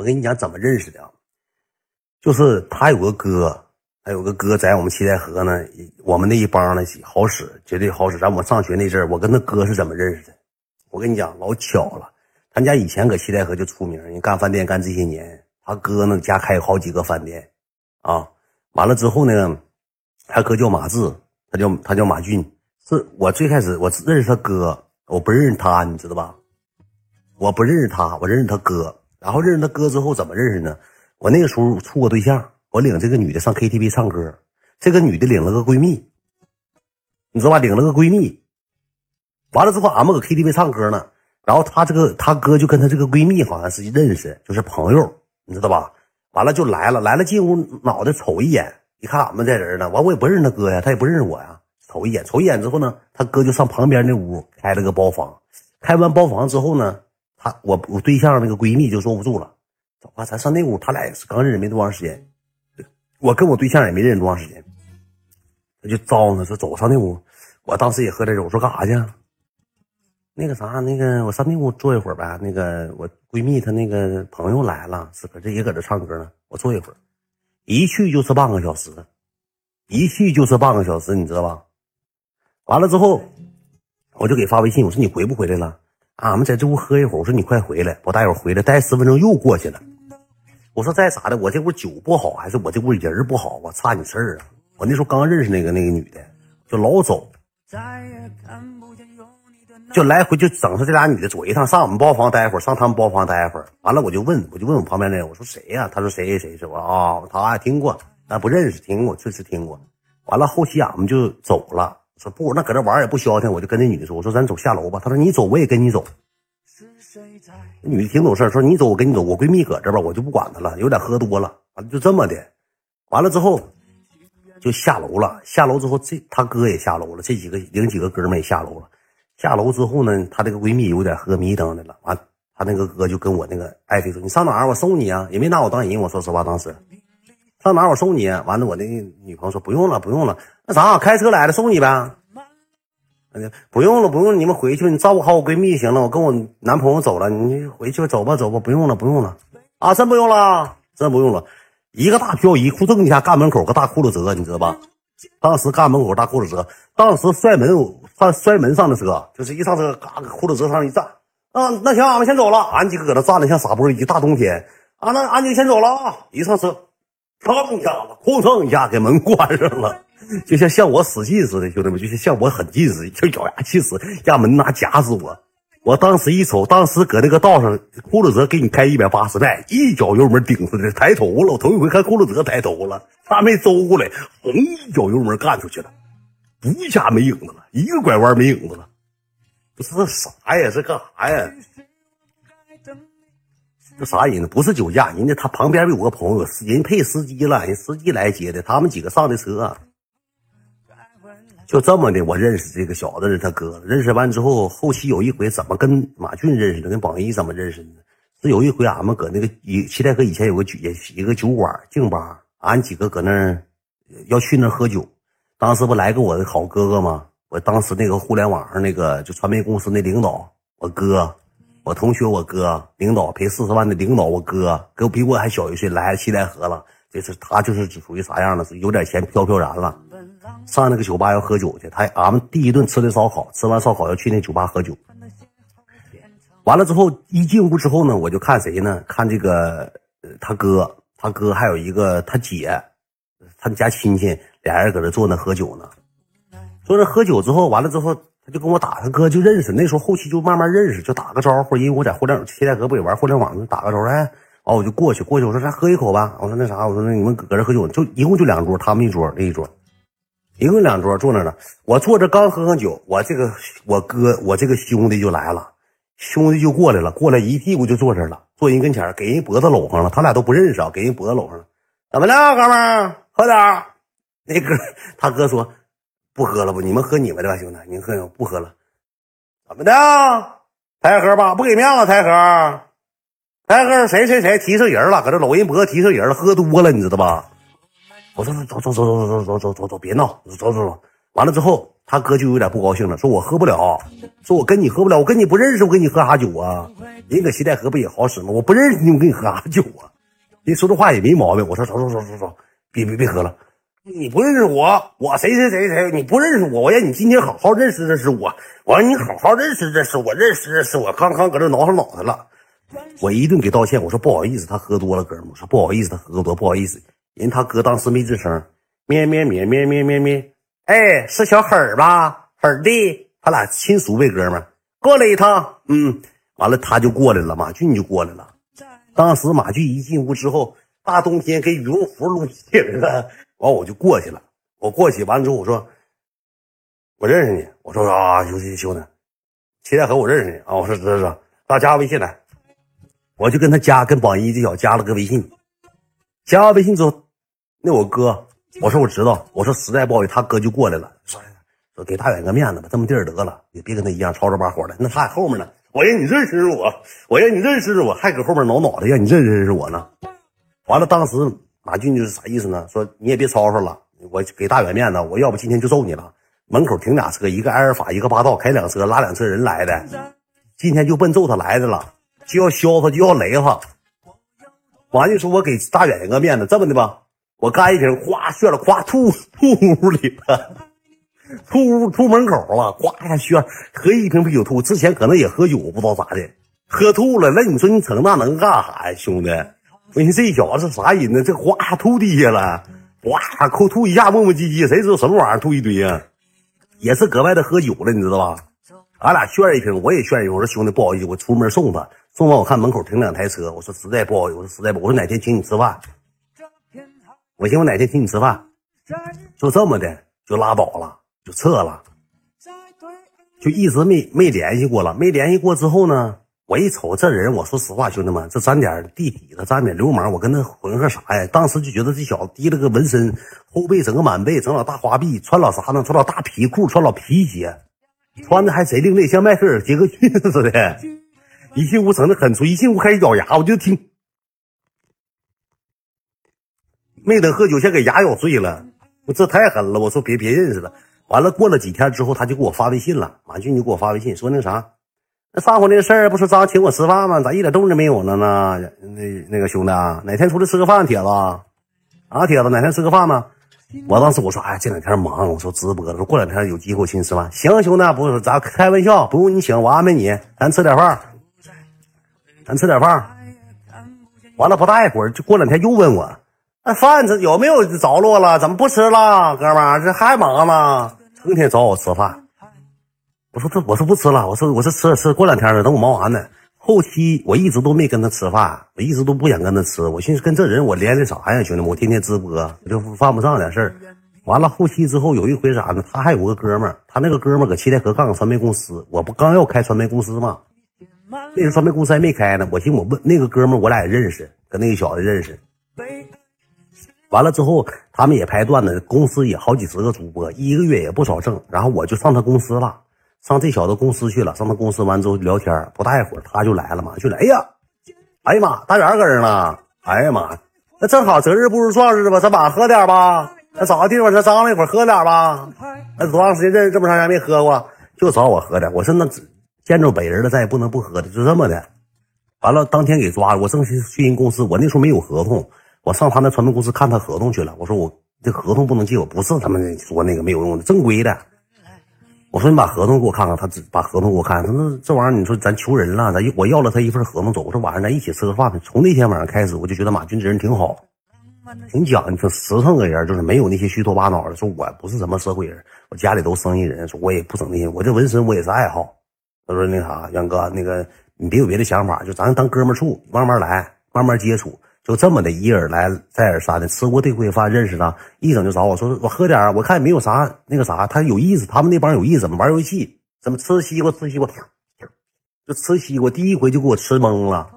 我跟你讲怎么认识的，就是他有个哥，他有个哥在我们七台河呢，我们那一帮呢好使，绝对好使。咱我上学那阵儿，我跟他哥是怎么认识的？我跟你讲，老巧了。他家以前搁七台河就出名，你干饭店干这些年，他哥呢家开好几个饭店，啊，完了之后呢，他哥叫马志，他叫他叫马俊。是我最开始我认识他哥，我不认识他，你知道吧？我不认识他，我认识他哥。然后认识他哥之后怎么认识呢？我那个时候处过对象，我领这个女的上 KTV 唱歌，这个女的领了个闺蜜，你知道吧？领了个闺蜜，完了之后俺们搁 KTV 唱歌呢。然后他这个他哥就跟他这个闺蜜好像是认识，就是朋友，你知道吧？完了就来了，来了进屋，脑袋瞅一眼，一看俺们这人呢，完我也不认识他哥呀，他也不认识我呀。瞅一眼，瞅一眼之后呢，他哥就上旁边那屋开了个包房。开完包房之后呢，他我我对象那个闺蜜就坐不住了，走吧，咱上那屋。他俩也是刚认识没多长时间，我跟我对象也没认识多长时间，他就招呢说走上那屋。我当时也喝点酒，我说干啥去？那个啥，那个我上那屋坐一会儿呗。那个我闺蜜她那个朋友来了，是搁这也搁这唱歌呢。我坐一会儿，一去就是半个小时，一去就是半个小时，你知道吧？完了之后，我就给发微信，我说你回不回来了？俺们在这屋喝一会儿，我说你快回来，我待会儿回来，待十分钟又过去了。我说再咋的，我这屋酒不好，还是我这屋人不好？我差你事儿啊！我那时候刚认识那个那个女的，就老走，就来回就整上这俩女的左一趟，上我们包房待会儿，上他们包房待会儿。完了我就问，我就问我旁边那个，我说谁呀？他说谁谁是我啊？他听过，但不认识，听过，确实听过。完了后期俺们就走了。说不，那搁这玩也不消停，我就跟那女的说：“我说咱走下楼吧。”她说：“你走，我也跟你走。”女的挺懂事，说：“你走，我跟你走。”我闺蜜搁这吧，我就不管她了，有点喝多了。完了就这么的，完了之后就下楼了。下楼之后，这他哥也下楼了，这几个领几个哥们也下楼了。下楼之后呢，她这个闺蜜有点喝迷瞪的了。完，她那个哥就跟我那个爱妃说：“你上哪儿？我送你啊！”也没拿我当人。我说实话，当时上哪我送你。完了，我那女朋友说：“不用了，不用了。”那啥，开车来了，送你呗。哎不用了，不用，你们回去吧，你照顾好我闺蜜就行了。我跟我男朋友走了，你回去吧，走吧，走吧，不用了，不用了。啊，真不用了，真不用了。一个大漂移，裤衩一下，干门口个大窟窿折，你知道吧？当时干门口大窟窿折，当时摔门上摔门上的车，就是一上车，嘎，窟窿折上一站。啊，那行，俺们先走了。俺几个搁那站着像傻波一大冬天。啊，那俺几个先走了啊！一上车。砰一下子，哐当一下，给门关上了，就像像我使劲似的，兄弟们，就像像我狠劲似的，就咬牙切齿，让门拿夹死我。我当时一瞅，当时搁那个道上，库鲁泽给你开一百八十迈，一脚油门顶出去，抬头了。我头一回看库鲁泽抬头了，他没周过来，轰一脚油门干出去了，一下没影子了，一个拐弯没影子了。不是这啥呀？这干啥呀？这啥人呢？不是酒驾，人家他旁边有个朋友，人配司机了，人司机来接的，他们几个上的车，就这么的。我认识这个小子是他哥，认识完之后，后期有一回怎么跟马俊认识的，跟榜一怎么认识的？是有一回俺们搁那个以七台河以前有个酒一个酒馆静吧，俺几个搁那儿要去那喝酒，当时不来个我的好哥哥吗？我当时那个互联网上那个就传媒公司那领导，我哥。我同学，我哥领导赔四十万的领导，我哥哥比我还小一岁，来七台河了。这是他就是属于啥样的？是有点钱飘飘然了。上那个酒吧要喝酒去，他俺们第一顿吃的烧烤，吃完烧烤要去那酒吧喝酒。完了之后一进屋之后呢，我就看谁呢？看这个他哥，他哥还有一个他姐，他们家亲戚俩人搁这坐那喝酒呢。坐那喝酒之后，完了之后。他就跟我打，他哥就认识，那时候后期就慢慢认识，就打个招呼。因为我在互联网，七台河不也玩互联网，就打个招呼。哎，完我就过去，过去我说咱喝一口吧。我说那啥，我说那你们搁这喝酒，就一共就两桌，他们一桌，那一桌，一共两桌坐那呢。我坐着刚喝上酒，我这个我哥，我这个兄弟就来了，兄弟就过来了，过来一屁股就坐这了，坐人跟前给人脖子搂上了。他俩都不认识啊，给人脖子搂上了。怎么了，哥们儿？喝点那哥，他哥说。不喝了不？你们喝你们的吧，兄弟，你喝不喝了？怎么的？台河吧，不给面子，台河，台河谁谁谁提上人了？搁这搂人脖提上人了，喝多了，你知道吧？我说走走走走走走走走走，别闹，走走走。完了之后，他哥就有点不高兴了，说我喝不了，说我跟你喝不了，我跟你不认识，我跟你喝啥酒啊？人搁西戴河不也好使吗？我不认识你，我跟你喝啥酒啊？人说这话也没毛病。我说走走走走走，别别别喝了，你不认识我，我谁谁谁谁，你不认识我，我让你今天好好认识认识我，我让你好好认识认识我，认识认识我，刚刚搁这挠上脑袋了，我一顿给道歉，我说不好意思，他喝多了，哥们，我说不好意思，他喝多，不好意思，人他哥当时没吱声，咩咩咩咩咩咩咩。哎，是小黑吧？黑儿弟，他俩亲属呗，哥们，过来一趟。嗯，完了他就过来了，马俊就过来了。当时马俊一进屋之后，大冬天给羽绒服撸起来了。完我就过去了，我过去完了之后我说，我认识你。我说啊，兄弟兄弟，齐代和我认识你啊。我说知道知道，大加微信来。我就跟他加，跟榜一这小子加了个微信。加完微信之后，那我哥。我说我知道，我说实在不好意思，他哥就过来了，说说给大远个面子吧，这么地儿得了，也别跟他一样吵吵把火的。那他在后面呢，我让你认识我，我让你认识我，还搁后面挠脑袋，让你认识认识我呢。完了，当时马俊就是啥意思呢？说你也别吵吵了，我给大远面子，我要不今天就揍你了。门口停俩车，一个埃尔法，一个霸道，开两车拉两车人来的，今天就奔揍他来的了，就要削他，就要雷他。完就说我给大远一个面子，这么的吧。我干一瓶，哗炫了，咵吐吐屋里了，吐屋吐门口了，咵一下炫，喝一瓶啤酒吐。之前可能也喝酒，不知道咋的，喝吐了。那你说你整那能干啥呀，兄弟？我寻这小子是啥人呢？这哗吐地下了，哗口吐一下，磨磨唧唧，谁知道什么玩意儿吐一堆呀？也是搁外头喝酒了，你知道吧？俺俩炫一瓶，我也炫一瓶。我说兄弟，不好意思，我出门送他，送完我看门口停两台车，我说实在不好意思，我说实在不，我说哪天请你吃饭。我寻思我哪天请你吃饭，就这么的就拉倒了，就撤了，就一直没没联系过了。没联系过之后呢，我一瞅这人，我说实话，兄弟们，这沾点地底子，沾点流氓，我跟他混个啥呀？当时就觉得这小子提了个纹身，后背整个满背，整老大花臂，穿老啥呢？穿老大皮裤，穿老皮鞋，穿的还贼另类，像迈克尔杰克逊似的。一进屋整的很粗，一进屋开始咬牙，我就听。没等喝酒，先给牙咬碎了，我这太狠了。我说别别认识了。完了，过了几天之后，他就给我发微信了。马俊就给我发微信说那啥，那上回那事儿不是张请我吃饭吗？咋一点动静没有了呢？那那个兄弟啊，哪天出来吃个饭，铁子啊，铁子哪天吃个饭呢？我当时我说，哎，这两天忙，我说直播了，说过两天有机会请你吃饭。行，兄弟，不是咱开玩笑，不用你请，我安排你，咱吃点饭，咱吃点饭。完了不大一会儿，就过两天又问我。那饭这有没有着落了？怎么不吃了，哥们儿？这还忙呢，成天找我吃饭。我说这，我说不吃了。我说我说吃吃，过两天了，等我忙完呢。后期我一直都没跟他吃饭，我一直都不想跟他吃。我寻思跟这人我连的啥呀，兄弟们？我天天直播，我就犯不上点事儿。完了后期之后有一回啥呢？他还有个哥们儿，他那个哥们儿搁七台河干个传媒公司，我不刚要开传媒公司吗？那时传媒公司还没开呢。我寻我问那个哥们儿，我俩也认识，跟那个小子认识。完了之后，他们也拍段子，公司也好几十个主播，一个月也不少挣。然后我就上他公司了，上这小子公司去了。上他公司完之后聊天，不大一会儿他就来了嘛，就来。哎呀，哎呀妈，大元搁这呢。哎呀妈，那正好择日不如撞日吧，咱晚上喝点吧。那找个地方，咱张罗一会儿喝点吧。那多长时间认识这么长时间没喝过，就找我喝点。我说那见着本人了，咱也不能不喝的，就这么的。完了当天给抓了，我正去去人公司，我那时候没有合同。我上他那传媒公司看他合同去了，我说我这合同不能借，我不是他们说那个没有用的正规的。我说你把合同给我看看，他只把合同给我看。他说这玩意儿，你说咱求人了，咱我要了他一份合同走。我说晚上咱一起吃个饭呗。从那天晚上开始，我就觉得马军这人挺好，挺讲究，挺实诚个人，就是没有那些虚头巴脑的。说我不是什么社会人，我家里都生意人，说我也不整那些，我这纹身我也是爱好。他说那啥，杨哥，那个你别有别的想法，就咱当哥们处，慢慢来，慢慢接触。就这么的，一而来再而三的吃过这回饭，认识他，一整就找我说：“我喝点我看也没有啥那个啥，他有意思，他们那帮有意思，怎么玩游戏，怎么吃西瓜，吃西瓜，就吃西瓜。第一回就给我吃懵了，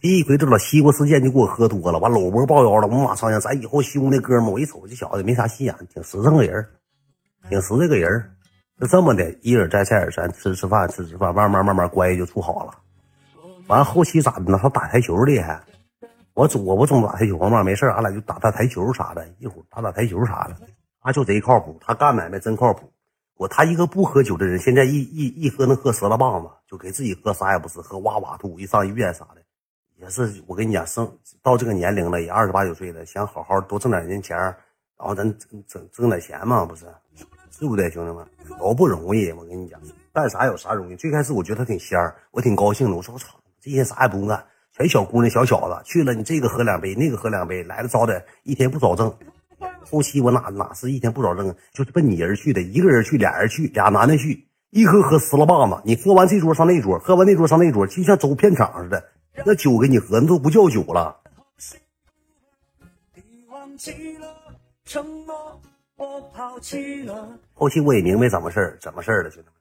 第一回这老西瓜事件就给我喝多了，完搂脖抱腰了。我马上想，咱以后兄弟哥们，我一瞅这小子没啥心眼，挺实诚个人，挺实这个人，就这么的，一而再再而三吃吃饭，吃吃饭，慢慢慢慢关系就处好了。完后期咋的呢？他打台球厉害。我总我不总打台球嘛，没事俺俩就打打台球啥的，一会儿打打台球啥的。他就贼靠谱，他干买卖真靠谱。我他一个不喝酒的人，现在一一一喝能喝折了棒子，就给自己喝啥也不是，喝哇哇吐，一上医院啥的，也是我跟你讲，生到这个年龄了，也二十八九岁了，想好好多挣点人钱，然后咱挣挣挣点钱嘛，不是，对不对，兄弟们，都不容易，我跟你讲，干啥有啥容易。最开始我觉得他挺仙儿，我挺高兴的，我说我操，这些啥也不用干，全小姑娘小小子去了，你这个喝两杯，那个喝两杯，来了早点，一天不少挣。后期我哪哪是一天不少挣，就是奔你人去的，一个人去，俩人去，俩男的去，一喝喝死了棒子。你喝完这桌上那桌，喝完那桌上那桌，就像走片场似的。那酒给你喝，那都不叫酒了。后期我也明白怎么事儿，怎么事儿了，兄弟们。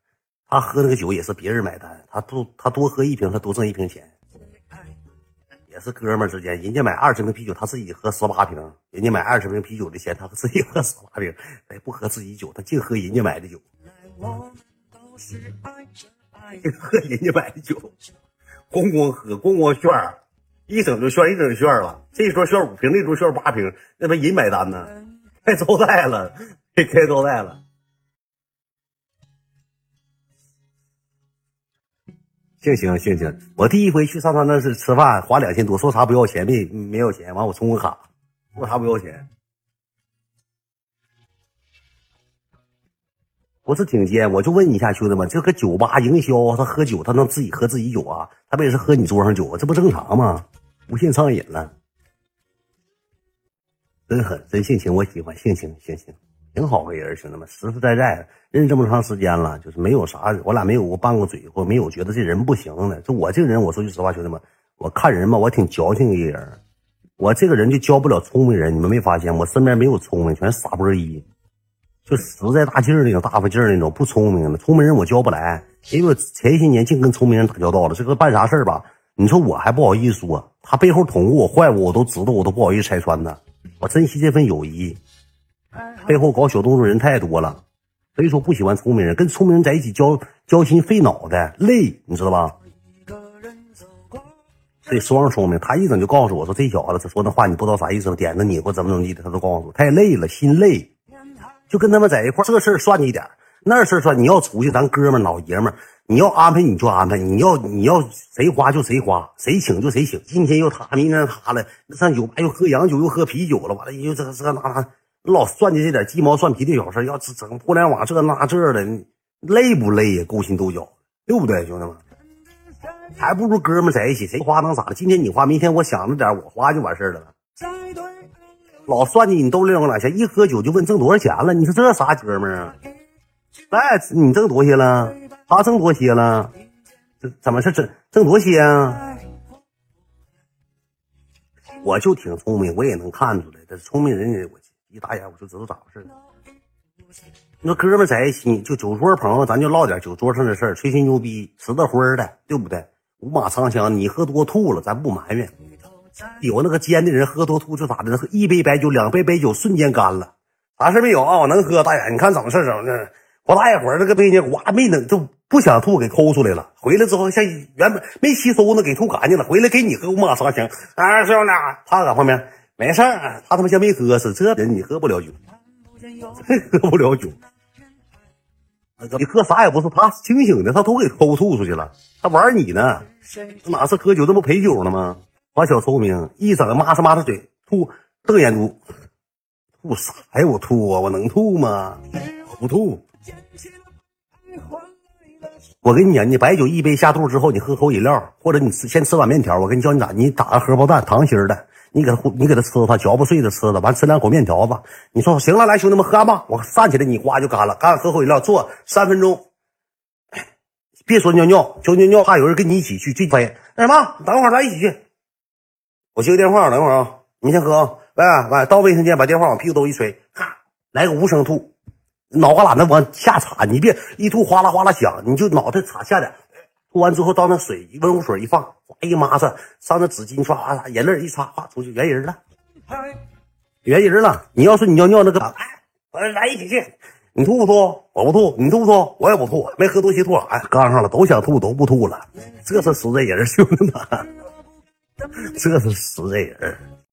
他喝那个酒也是别人买单，他多他多喝一瓶，他多挣一瓶钱。也是哥们儿之间，人家买二十瓶啤酒，他自己喝十八瓶；人家买二十瓶啤酒的钱，他自己喝十八瓶，他也不喝自己酒，他净喝人家买的酒，净喝人家买的酒，咣咣喝，咣咣炫，一整就炫，一整就炫了。这一桌炫五瓶，那桌炫八瓶，那不人买单呢？开招待了，开招待了。行行行行，我第一回去上他那是吃饭，花两千多，说啥不要钱，没没要钱，完我充个卡，说啥不要钱，不是挺尖？我就问一下兄弟们，这个酒吧营销，他喝酒，他能自己喝自己酒啊？他不也是喝你桌上酒啊？这不正常吗？无限上瘾了，真狠，真性情，我喜欢性情，性情。挺好个人，兄弟们，实实在在认识这么长时间了，就是没有啥，我俩没有过拌过嘴，或没有觉得这人不行的。就我这个人，我说句实话，兄弟们，我看人嘛，我挺矫情一个人。我这个人就交不了聪明人，你们没发现？我身边没有聪明，全是傻波一，就实在大劲儿那种，大发劲儿那种，不聪明的。聪明人我交不来，因为我前些年净跟聪明人打交道了。这个办啥事儿吧？你说我还不好意思说，他背后捅过我坏我，我都知道，我都不好意思拆穿他。我珍惜这份友谊。背后搞小动作人太多了，所以说不喜欢聪明人，跟聪明人在一起交交心费脑袋累，你知道吧？所以双聪明，他一整就告诉我说这小子他说那话你不知道啥意思，点着你或怎么怎么地的，他都告诉我太累了，心累，就跟他们在一块这事儿算你点那事儿算你要出去，咱哥们老爷们你要安排你就安排，你要你要谁花就谁花，谁请就谁请，今天又他，明天他了，上酒吧又喝洋酒又喝啤酒了，完了又这这那那。老算计这点鸡毛蒜皮的小事，要整互联网这那这的，累不累呀？勾心斗角，对不对，兄弟们？还不如哥们在一起，谁花能咋的？今天你花，明天我想着点，我花就完事了。老算计你兜里有两钱，一喝酒就问挣多少钱了？你说这啥哥们儿啊？来，你挣多些了？他挣多些了？这怎么是挣挣多些啊？我就挺聪明，我也能看出来，这聪明人我。一打眼我就知道咋回事了。那哥们在一起就酒桌朋友，咱就唠点酒桌上的事儿，吹吹牛逼，吃的荤的，对不对？五马长枪，你喝多吐了，咱不埋怨。有那个尖的人喝多吐就咋的？一杯白酒，两杯白酒瞬间干了，啥事没有啊？我能喝，大爷，你看怎么事整的？不大一会儿，那个杯呢，哇，没能就不想吐，给抠出来了。回来之后像原本没吸收呢，给吐干净了。回来给你喝五马长枪，啊，兄弟，他搁旁边。没事儿，他他妈像没喝似的。这人你喝不了酒，喝不了酒。你喝啥也不是，他清醒的，他都给抠吐出去了。他玩你呢，哪是喝酒，这不陪酒呢吗？把小聪明，一整抹着抹着嘴吐，瞪眼珠，吐啥呀？我吐啊，我能吐吗？我不吐。我跟你讲，你白酒一杯下肚之后，你喝口饮料，或者你吃先吃碗面条。我跟你教你咋，你打个荷包蛋，糖心的。你给他，你给他吃，他嚼不碎的吃了，完吃两口面条子。你说行了，来兄弟们喝吧。我站起来，你呱就干了，干喝口饮料，坐三分钟。别说尿尿，就尿尿，怕有人跟你一起去。最飞那什么，等会儿咱一起去。我接个电话，等会儿啊，你先喝啊。喂喂，到卫生间把电话往屁股兜一吹，咔，来个无声吐，脑瓜懒得往下插，你别一吐哗啦哗啦响，你就脑袋插下点。吐完之后，到那水温壶水一放，哗一抹上，上那纸巾刷刷，眼泪一擦，哗出去，圆人了，圆人了。你要是你尿尿那个，哎，我来一起去，你吐不吐？我不吐，你吐不吐？我也不吐，没喝多些吐啥呀？刚上了，都想吐，都不吐了，这是实在人，兄弟们，这是实在人。